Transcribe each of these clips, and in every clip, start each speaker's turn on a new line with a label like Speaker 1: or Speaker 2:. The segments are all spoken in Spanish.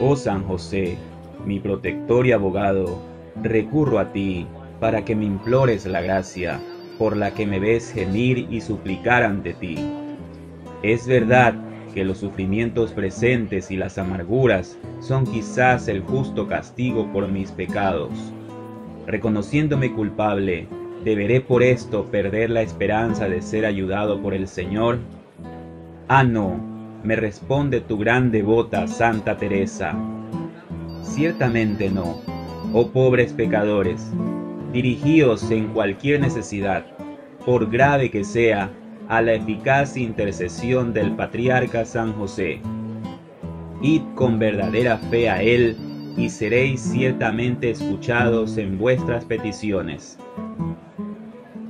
Speaker 1: Oh San José, mi protector y abogado, recurro a ti para que me implores la gracia por la que me ves gemir y suplicar ante ti. Es verdad que los sufrimientos presentes y las amarguras son quizás el justo castigo por mis pecados. Reconociéndome culpable, ¿deberé por esto perder la esperanza de ser ayudado por el Señor? Ah, no, me responde tu gran devota Santa Teresa. Ciertamente no, oh pobres pecadores, dirigíos en cualquier necesidad, por grave que sea, a la eficaz intercesión del patriarca San José. Id con verdadera fe a él y seréis ciertamente escuchados en vuestras peticiones.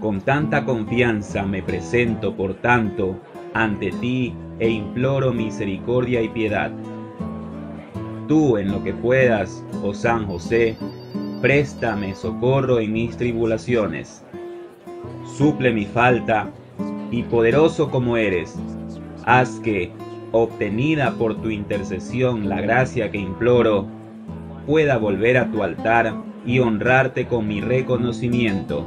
Speaker 1: Con tanta confianza me presento, por tanto, ante ti e imploro misericordia y piedad. Tú en lo que puedas, oh San José, préstame socorro en mis tribulaciones. Suple mi falta y poderoso como eres, haz que, obtenida por tu intercesión la gracia que imploro, pueda volver a tu altar y honrarte con mi reconocimiento.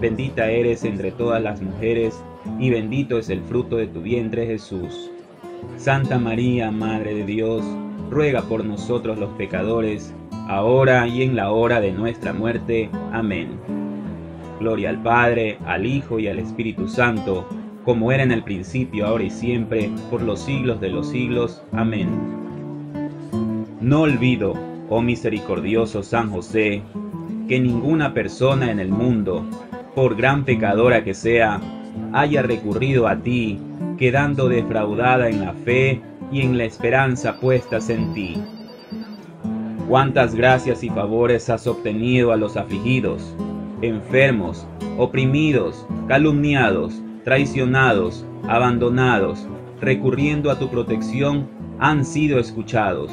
Speaker 1: bendita eres entre todas las mujeres, y bendito es el fruto de tu vientre Jesús. Santa María, Madre de Dios, ruega por nosotros los pecadores, ahora y en la hora de nuestra muerte. Amén. Gloria al Padre, al Hijo y al Espíritu Santo, como era en el principio, ahora y siempre, por los siglos de los siglos. Amén. No olvido, oh misericordioso San José, que ninguna persona en el mundo, por gran pecadora que sea, haya recurrido a ti, quedando defraudada en la fe y en la esperanza puestas en ti. Cuántas gracias y favores has obtenido a los afligidos, enfermos, oprimidos, calumniados, traicionados, abandonados, recurriendo a tu protección, han sido escuchados.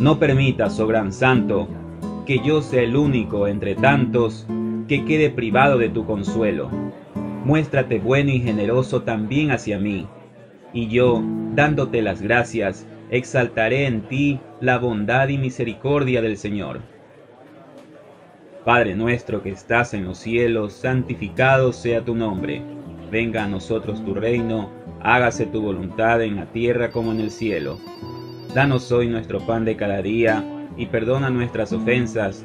Speaker 1: No permitas, oh gran santo, que yo sea el único entre tantos que quede privado de tu consuelo. Muéstrate bueno y generoso también hacia mí, y yo, dándote las gracias, exaltaré en ti la bondad y misericordia del Señor. Padre nuestro que estás en los cielos, santificado sea tu nombre. Venga a nosotros tu reino, hágase tu voluntad en la tierra como en el cielo. Danos hoy nuestro pan de cada día, y perdona nuestras ofensas,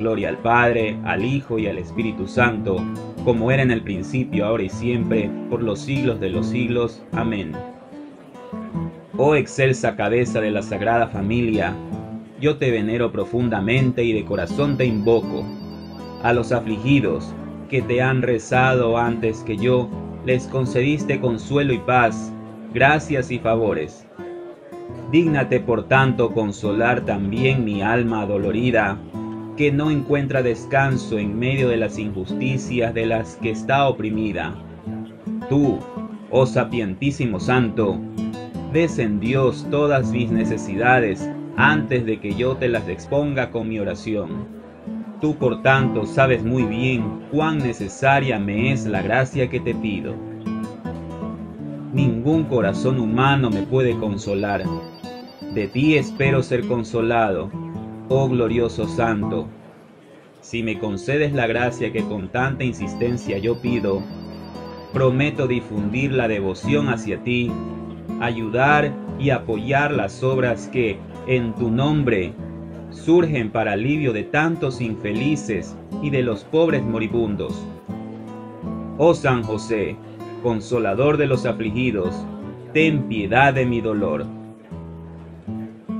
Speaker 1: Gloria al Padre, al Hijo y al Espíritu Santo, como era en el principio, ahora y siempre, por los siglos de los siglos. Amén. Oh excelsa cabeza de la Sagrada Familia, yo te venero profundamente y de corazón te invoco. A los afligidos que te han rezado antes que yo, les concediste consuelo y paz, gracias y favores. Dígnate por tanto consolar también mi alma dolorida, que no encuentra descanso en medio de las injusticias de las que está oprimida. Tú, oh sapientísimo Santo, ves en Dios todas mis necesidades antes de que yo te las exponga con mi oración. Tú por tanto sabes muy bien cuán necesaria me es la gracia que te pido. Ningún corazón humano me puede consolar. De ti espero ser consolado, oh glorioso Santo. Si me concedes la gracia que con tanta insistencia yo pido, prometo difundir la devoción hacia ti ayudar y apoyar las obras que, en tu nombre, surgen para alivio de tantos infelices y de los pobres moribundos. Oh San José, consolador de los afligidos, ten piedad de mi dolor.